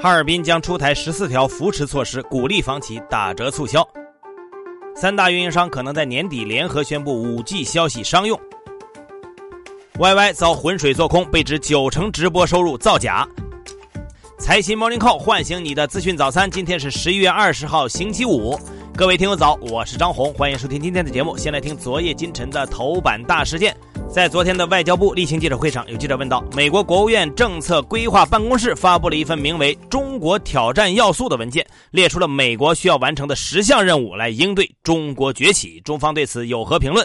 哈尔滨将出台十四条扶持措施，鼓励房企打折促销。三大运营商可能在年底联合宣布五 G 消息商用。YY 遭浑水做空，被指九成直播收入造假。财新 Morning Call 唤醒你的资讯早餐，今天是十一月二十号，星期五。各位听友早，我是张红，欢迎收听今天的节目。先来听昨夜今晨的头版大事件。在昨天的外交部例行记者会上，有记者问到，美国国务院政策规划办公室发布了一份名为《中国挑战要素》的文件，列出了美国需要完成的十项任务来应对中国崛起。中方对此有何评论？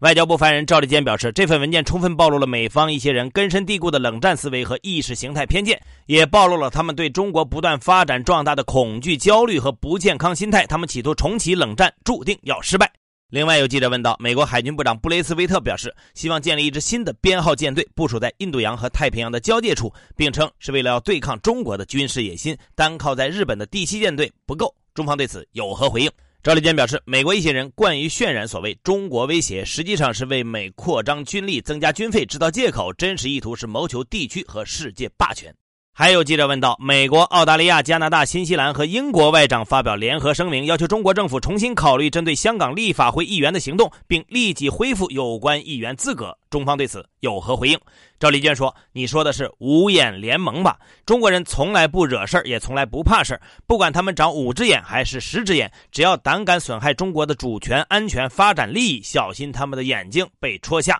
外交部发言人赵立坚表示，这份文件充分暴露了美方一些人根深蒂固的冷战思维和意识形态偏见，也暴露了他们对中国不断发展壮大的恐惧、焦虑和不健康心态。他们企图重启冷战，注定要失败。另外，有记者问到，美国海军部长布雷斯维特表示，希望建立一支新的编号舰队，部署在印度洋和太平洋的交界处，并称是为了要对抗中国的军事野心，单靠在日本的第七舰队不够。中方对此有何回应？赵立坚表示，美国一些人惯于渲染所谓中国威胁，实际上是为美扩张军力、增加军费制造借口，真实意图是谋求地区和世界霸权。还有记者问到，美国、澳大利亚、加拿大、新西兰和英国外长发表联合声明，要求中国政府重新考虑针对香港立法会议员的行动，并立即恢复有关议员资格。中方对此有何回应？赵立坚说：“你说的是五眼联盟吧？中国人从来不惹事儿，也从来不怕事儿。不管他们长五只眼还是十只眼，只要胆敢损害中国的主权、安全、发展利益，小心他们的眼睛被戳瞎。”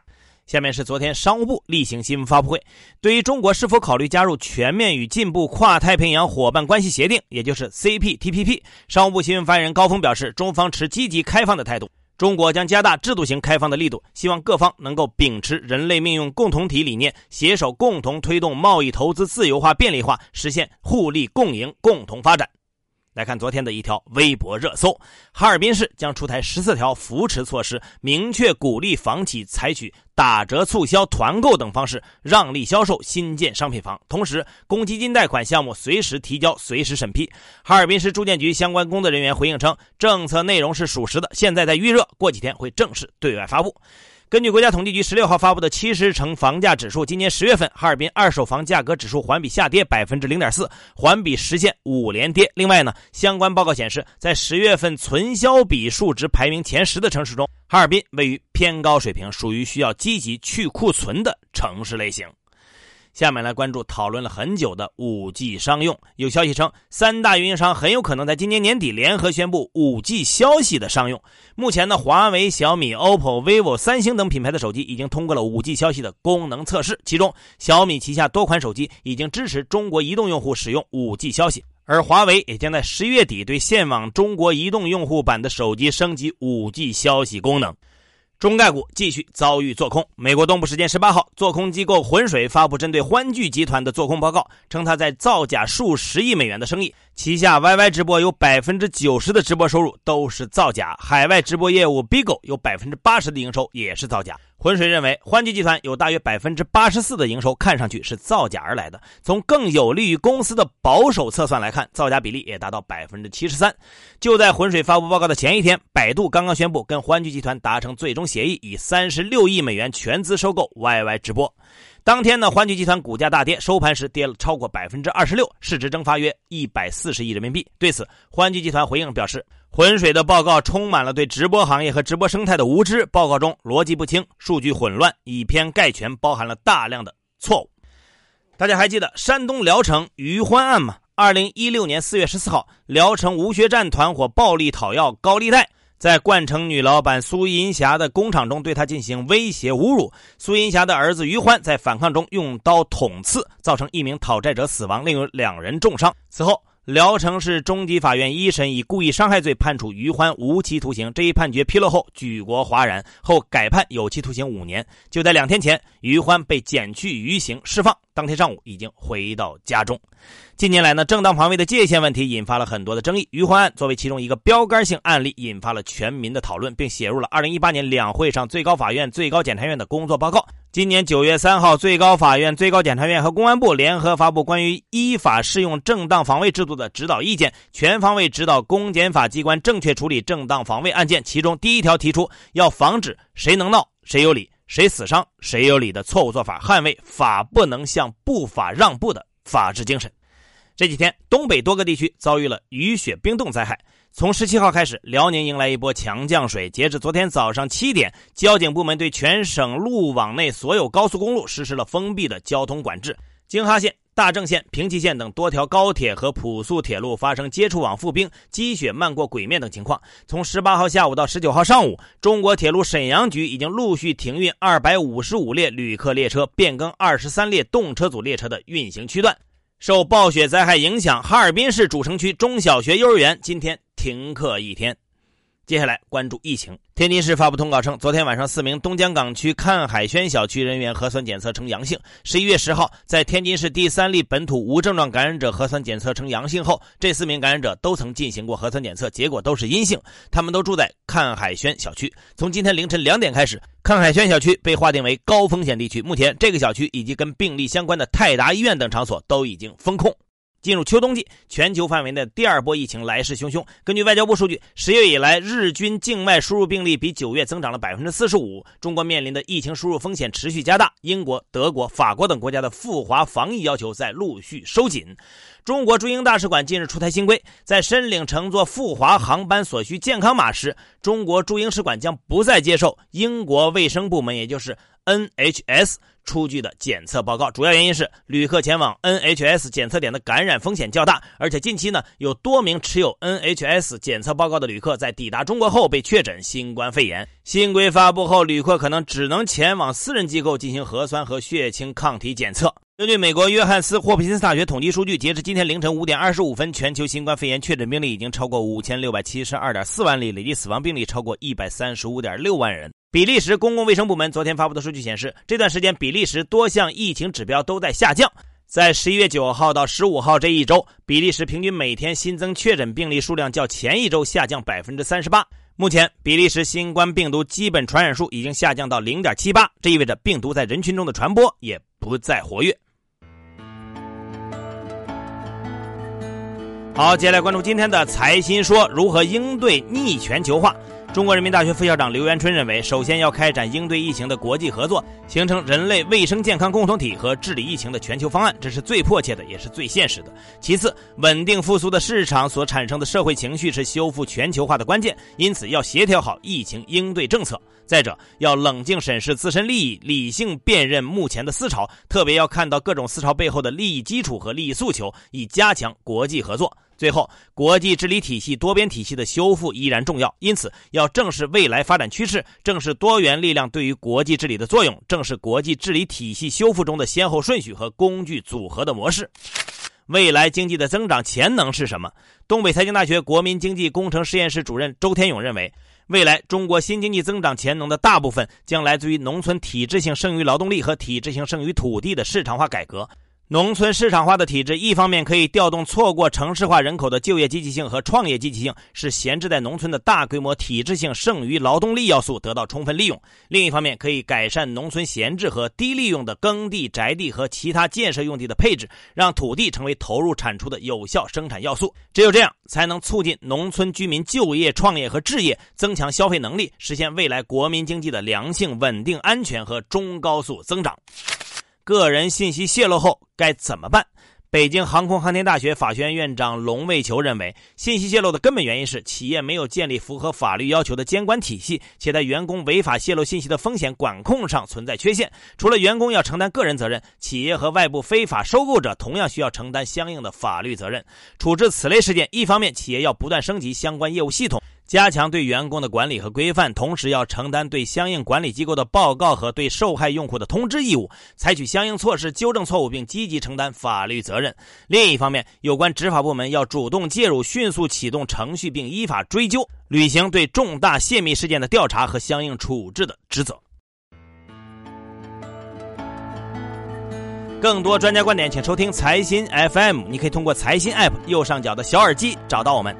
下面是昨天商务部例行新闻发布会，对于中国是否考虑加入全面与进步跨太平洋伙伴关系协定，也就是 CPTPP，商务部新闻发言人高峰表示，中方持积极开放的态度，中国将加大制度型开放的力度，希望各方能够秉持人类命运共同体理念，携手共同推动贸易投资自由化便利化，实现互利共赢共同发展。来看昨天的一条微博热搜：哈尔滨市将出台十四条扶持措施，明确鼓励房企采取打折促销、团购等方式让利销售新建商品房，同时公积金贷款项目随时提交、随时审批。哈尔滨市住建局相关工作人员回应称，政策内容是属实的，现在在预热，过几天会正式对外发布。根据国家统计局十六号发布的七十城房价指数，今年十月份哈尔滨二手房价格指数环比下跌百分之零点四，环比实现五连跌。另外呢，相关报告显示，在十月份存销比数值排名前十的城市中，哈尔滨位于偏高水平，属于需要积极去库存的城市类型。下面来关注讨论了很久的五 G 商用。有消息称，三大运营商很有可能在今年年底联合宣布五 G 消息的商用。目前呢，华为、小米、OPPO、vivo、三星等品牌的手机已经通过了五 G 消息的功能测试，其中小米旗下多款手机已经支持中国移动用户使用五 G 消息，而华为也将在十一月底对线网中国移动用户版的手机升级五 G 消息功能。中概股继续遭遇做空。美国东部时间十八号，做空机构浑水发布针对欢聚集团的做空报告，称他在造假数十亿美元的生意，旗下 YY 直播有百分之九十的直播收入都是造假，海外直播业务 Bigo 有百分之八十的营收也是造假。浑水认为，欢聚集团有大约百分之八十四的营收看上去是造假而来的。从更有利于公司的保守测算来看，造假比例也达到百分之七十三。就在浑水发布报告的前一天，百度刚刚宣布跟欢聚集团达成最终协议，以三十六亿美元全资收购 YY 直播。当天呢，欢聚集团股价大跌，收盘时跌了超过百分之二十六，市值蒸发约一百四十亿人民币。对此，欢聚集团回应表示。浑水的报告充满了对直播行业和直播生态的无知，报告中逻辑不清，数据混乱，以偏概全，包含了大量的错误。大家还记得山东聊城于欢案吗？二零一六年四月十四号，聊城吴学占团伙暴力讨要高利贷，在冠城女老板苏银霞的工厂中对她进行威胁侮辱。苏银霞的儿子于欢在反抗中用刀捅刺，造成一名讨债者死亡，另有两人重伤。此后。聊城市中级法院一审以故意伤害罪判处于欢无期徒刑。这一判决披露后，举国哗然，后改判有期徒刑五年。就在两天前，于欢被减去余刑释放。当天上午已经回到家中。近年来呢，正当防卫的界限问题引发了很多的争议。于欢案作为其中一个标杆性案例，引发了全民的讨论，并写入了2018年两会上最高法院、最高检察院的工作报告。今年9月3号，最高法院、最高检察院和公安部联合发布关于依法适用正当防卫制度的指导意见，全方位指导公检法机关正确处理正当防卫案件。其中第一条提出，要防止谁能闹谁有理。谁死伤谁有理的错误做法，捍卫法不能向不法让步的法治精神。这几天，东北多个地区遭遇了雨雪冰冻灾害。从十七号开始，辽宁迎来一波强降水。截至昨天早上七点，交警部门对全省路网内所有高速公路实施了封闭的交通管制。京哈线、大正线、平齐线等多条高铁和普速铁路发生接触网覆冰、积雪漫过轨面等情况。从十八号下午到十九号上午，中国铁路沈阳局已经陆续停运二百五十五列旅客列车，变更二十三列动车组列车的运行区段。受暴雪灾害影响，哈尔滨市主城区中小学、幼儿园今天停课一天。接下来关注疫情。天津市发布通告称，昨天晚上四名东江港区看海轩小区人员核酸检测呈阳性。十一月十号，在天津市第三例本土无症状感染者核酸检测呈阳性后，这四名感染者都曾进行过核酸检测，结果都是阴性。他们都住在看海轩小区。从今天凌晨两点开始，看海轩小区被划定为高风险地区。目前，这个小区以及跟病例相关的泰达医院等场所都已经封控。进入秋冬季，全球范围的第二波疫情来势汹汹。根据外交部数据，十月以来日均境外输入病例比九月增长了百分之四十五。中国面临的疫情输入风险持续加大，英国、德国、法国等国家的赴华防疫要求在陆续收紧。中国驻英大使馆近日出台新规，在申领乘坐赴华航班所需健康码时，中国驻英使馆将不再接受英国卫生部门，也就是 NHS。出具的检测报告，主要原因是旅客前往 NHS 检测点的感染风险较大，而且近期呢有多名持有 NHS 检测报告的旅客在抵达中国后被确诊新冠肺炎。新规发布后，旅客可能只能前往私人机构进行核酸和血清抗体检测。根据美国约翰斯霍普金斯大学统计数据，截至今天凌晨五点二十五分，全球新冠肺炎确诊病例已经超过五千六百七十二点四万例，累计死亡病例超过一百三十五点六万人。比利时公共卫生部门昨天发布的数据显示，这段时间比利时多项疫情指标都在下降。在十一月九号到十五号这一周，比利时平均每天新增确诊病例数量较前一周下降百分之三十八。目前，比利时新冠病毒基本传染数已经下降到零点七八，这意味着病毒在人群中的传播也不再活跃。好，接下来关注今天的财新说如何应对逆全球化。中国人民大学副校长刘元春认为，首先要开展应对疫情的国际合作，形成人类卫生健康共同体和治理疫情的全球方案，这是最迫切的，也是最现实的。其次，稳定复苏的市场所产生的社会情绪是修复全球化的关键，因此要协调好疫情应对政策。再者，要冷静审视自身利益，理性辨认目前的思潮，特别要看到各种思潮背后的利益基础和利益诉求，以加强国际合作。最后，国际治理体系多边体系的修复依然重要，因此要正视未来发展趋势，正视多元力量对于国际治理的作用，正视国际治理体系修复中的先后顺序和工具组合的模式。未来经济的增长潜能是什么？东北财经大学国民经济工程实验室主任周天勇认为，未来中国新经济增长潜能的大部分将来自于农村体制性剩余劳动力和体制性剩余土地的市场化改革。农村市场化的体制，一方面可以调动错过城市化人口的就业积极性和创业积极性，使闲置在农村的大规模体制性剩余劳动力要素得到充分利用；另一方面，可以改善农村闲置和低利用的耕地、宅地和其他建设用地的配置，让土地成为投入产出的有效生产要素。只有这样，才能促进农村居民就业、创业和置业，增强消费能力，实现未来国民经济的良性、稳定、安全和中高速增长。个人信息泄露后该怎么办？北京航空航天大学法学院院长龙卫球认为，信息泄露的根本原因是企业没有建立符合法律要求的监管体系，且在员工违法泄露信息的风险管控上存在缺陷。除了员工要承担个人责任，企业和外部非法收购者同样需要承担相应的法律责任。处置此类事件，一方面企业要不断升级相关业务系统。加强对员工的管理和规范，同时要承担对相应管理机构的报告和对受害用户的通知义务，采取相应措施纠正错误，并积极承担法律责任。另一方面，有关执法部门要主动介入，迅速启动程序，并依法追究，履行对重大泄密事件的调查和相应处置的职责。更多专家观点，请收听财新 FM。你可以通过财新 App 右上角的小耳机找到我们。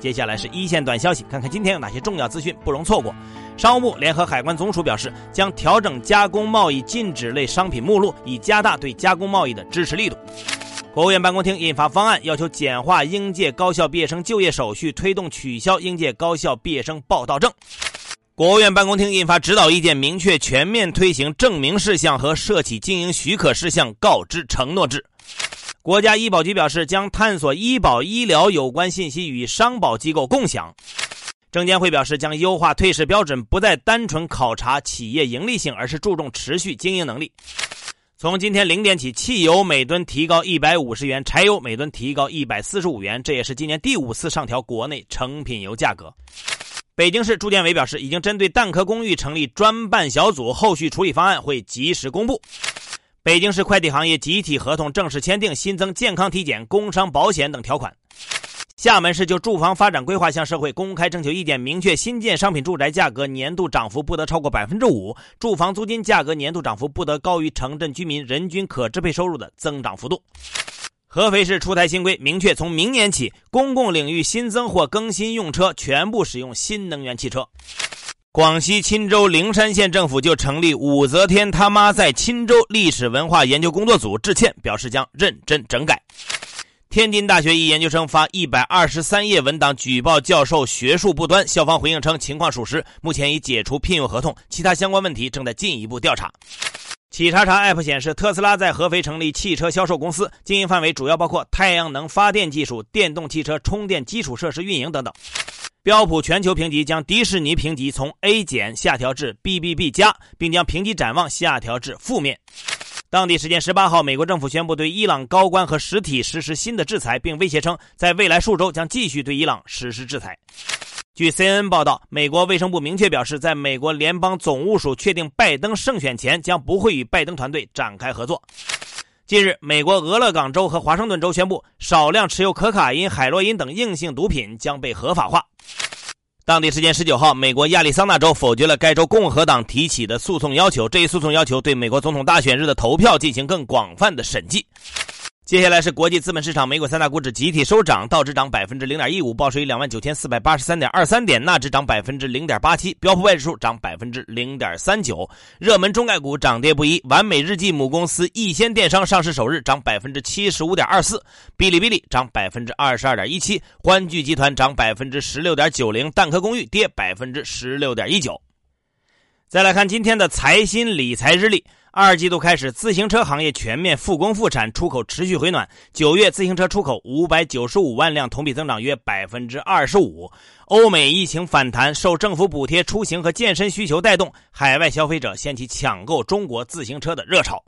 接下来是一线短消息，看看今天有哪些重要资讯不容错过。商务部联合海关总署表示，将调整加工贸易禁止类商品目录，以加大对加工贸易的支持力度。国务院办公厅印发方案，要求简化应届高校毕业生就业手续，推动取消应届高校毕业生报到证。国务院办公厅印发指导意见，明确全面推行证明事项和涉企经营许可事项告知承诺制。国家医保局表示，将探索医保医疗有关信息与商保机构共享。证监会表示，将优化退市标准，不再单纯考察企业盈利性，而是注重持续经营能力。从今天零点起，汽油每吨提高一百五十元，柴油每吨提高一百四十五元，这也是今年第五次上调国内成品油价格。北京市住建委表示，已经针对蛋壳公寓成立专办小组，后续处理方案会及时公布。北京市快递行业集体合同正式签订，新增健康体检、工伤保险等条款。厦门市就住房发展规划向社会公开征求意见，明确新建商品住宅价格年度涨幅不得超过百分之五，住房租金价格年度涨幅不得高于城镇居民人均可支配收入的增长幅度。合肥市出台新规，明确从明年起，公共领域新增或更新用车全部使用新能源汽车。广西钦州灵山县政府就成立武则天他妈在钦州历史文化研究工作组致歉，表示将认真整改。天津大学一研究生发一百二十三页文档举报教授学术不端，校方回应称情况属实，目前已解除聘用合同，其他相关问题正在进一步调查。企查查 App 显示，特斯拉在合肥成立汽车销售公司，经营范围主要包括太阳能发电技术、电动汽车充电基础设施运营等等。标普全球评级将迪士尼评级从 A 减下调至 BBB 加，并将评级展望下调至负面。当地时间十八号，美国政府宣布对伊朗高官和实体实施新的制裁，并威胁称，在未来数周将继续对伊朗实施制裁。据 CNN 报道，美国卫生部明确表示，在美国联邦总务署确定拜登胜选前，将不会与拜登团队展开合作。近日，美国俄勒冈州和华盛顿州宣布，少量持有可卡因、海洛因等硬性毒品将被合法化。当地时间十九号，美国亚利桑那州否决了该州共和党提起的诉讼要求。这一诉讼要求对美国总统大选日的投票进行更广泛的审计。接下来是国际资本市场，美股三大股指集体收涨，道指涨百分之零点一五，报收于两万九千四百八十三点二三点；纳指涨百分之零点八七，标普外指数涨百分之零点三九。热门中概股涨跌不一，完美日记母公司易仙电商上市首日涨百分之七十五点二四，哔哩哔哩涨百分之二十二点一七，欢聚集团涨百分之十六点九零，蛋壳公寓跌百分之十六点一九。再来看今天的财新理财日历。二季度开始，自行车行业全面复工复产，出口持续回暖。九月自行车出口五百九十五万辆，同比增长约百分之二十五。欧美疫情反弹，受政府补贴、出行和健身需求带动，海外消费者掀起抢购中国自行车的热潮。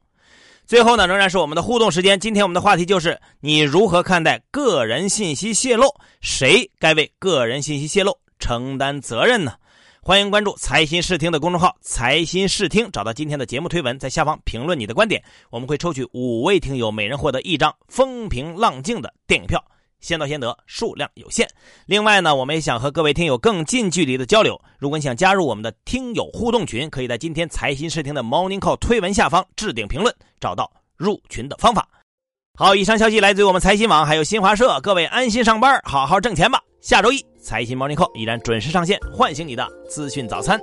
最后呢，仍然是我们的互动时间。今天我们的话题就是：你如何看待个人信息泄露？谁该为个人信息泄露承担责任呢？欢迎关注财新视听的公众号“财新视听”，找到今天的节目推文，在下方评论你的观点，我们会抽取五位听友，每人获得一张风平浪静的电影票，先到先得，数量有限。另外呢，我们也想和各位听友更近距离的交流。如果你想加入我们的听友互动群，可以在今天财新视听的 Morning Call 推文下方置顶评论，找到入群的方法。好，以上消息来自于我们财新网，还有新华社。各位安心上班，好好挣钱吧。下周一。财新 Morning Call 依然准时上线，唤醒你的资讯早餐。